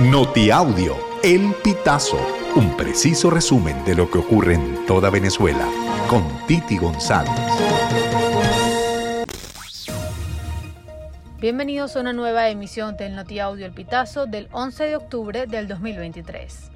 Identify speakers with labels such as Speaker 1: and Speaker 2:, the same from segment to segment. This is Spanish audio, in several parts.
Speaker 1: Notiaudio, El Pitazo, un preciso resumen de lo que ocurre en toda Venezuela, con Titi González.
Speaker 2: Bienvenidos a una nueva emisión del Notiaudio El Pitazo del 11 de octubre del 2023.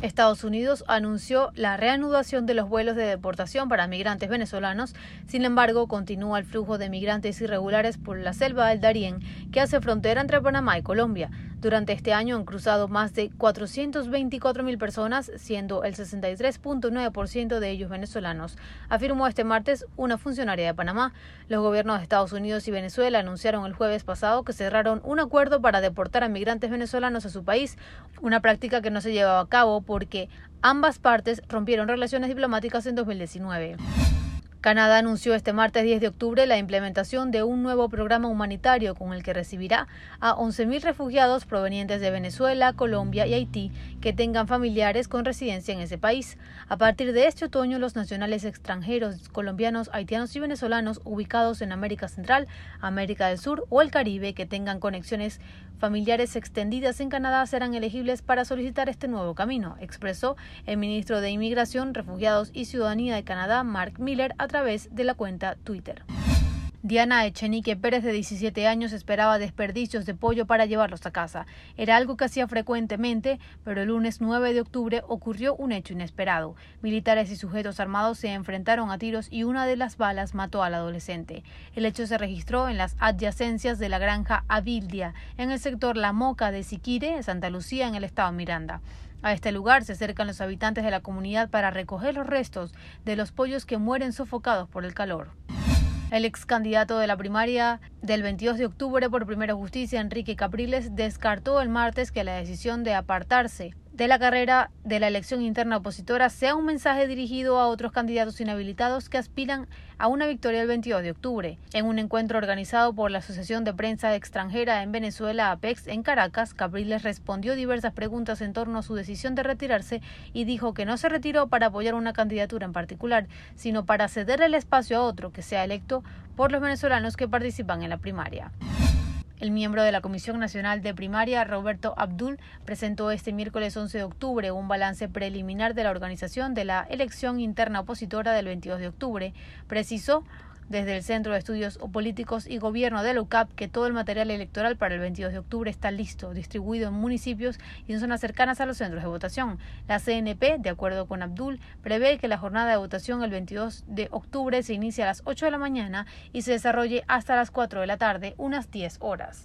Speaker 2: Estados Unidos anunció la reanudación de los vuelos de deportación para migrantes venezolanos, sin embargo, continúa el flujo de migrantes irregulares por la selva del Darién, que hace frontera entre Panamá y Colombia. Durante este año han cruzado más de 424.000 personas, siendo el 63.9% de ellos venezolanos, afirmó este martes una funcionaria de Panamá. Los gobiernos de Estados Unidos y Venezuela anunciaron el jueves pasado que cerraron un acuerdo para deportar a migrantes venezolanos a su país, una práctica que no se llevaba a cabo porque ambas partes rompieron relaciones diplomáticas en 2019. Canadá anunció este martes 10 de octubre la implementación de un nuevo programa humanitario con el que recibirá a 11.000 refugiados provenientes de Venezuela, Colombia y Haití que tengan familiares con residencia en ese país. A partir de este otoño, los nacionales extranjeros colombianos, haitianos y venezolanos ubicados en América Central, América del Sur o el Caribe que tengan conexiones familiares extendidas en Canadá serán elegibles para solicitar este nuevo camino, expresó el ministro de Inmigración, Refugiados y Ciudadanía de Canadá, Mark Miller, a través de la cuenta Twitter. Diana Echenique Pérez, de 17 años, esperaba desperdicios de pollo para llevarlos a casa. Era algo que hacía frecuentemente, pero el lunes 9 de octubre ocurrió un hecho inesperado. Militares y sujetos armados se enfrentaron a tiros y una de las balas mató al adolescente. El hecho se registró en las adyacencias de la granja Abildia, en el sector La Moca de Siquire, Santa Lucía, en el estado Miranda. A este lugar se acercan los habitantes de la comunidad para recoger los restos de los pollos que mueren sofocados por el calor. El ex candidato de la primaria del 22 de octubre por Primera Justicia, Enrique Capriles, descartó el martes que la decisión de apartarse de la carrera de la elección interna opositora sea un mensaje dirigido a otros candidatos inhabilitados que aspiran a una victoria el 22 de octubre. En un encuentro organizado por la Asociación de Prensa Extranjera en Venezuela, APEX, en Caracas, Capriles respondió diversas preguntas en torno a su decisión de retirarse y dijo que no se retiró para apoyar una candidatura en particular, sino para ceder el espacio a otro que sea electo por los venezolanos que participan en la primaria. El miembro de la Comisión Nacional de Primaria, Roberto Abdul, presentó este miércoles 11 de octubre un balance preliminar de la organización de la elección interna opositora del 22 de octubre. Precisó desde el Centro de Estudios Políticos y Gobierno de la UCAP que todo el material electoral para el 22 de octubre está listo, distribuido en municipios y en zonas cercanas a los centros de votación. La CNP, de acuerdo con Abdul, prevé que la jornada de votación el 22 de octubre se inicie a las 8 de la mañana y se desarrolle hasta las 4 de la tarde, unas 10 horas.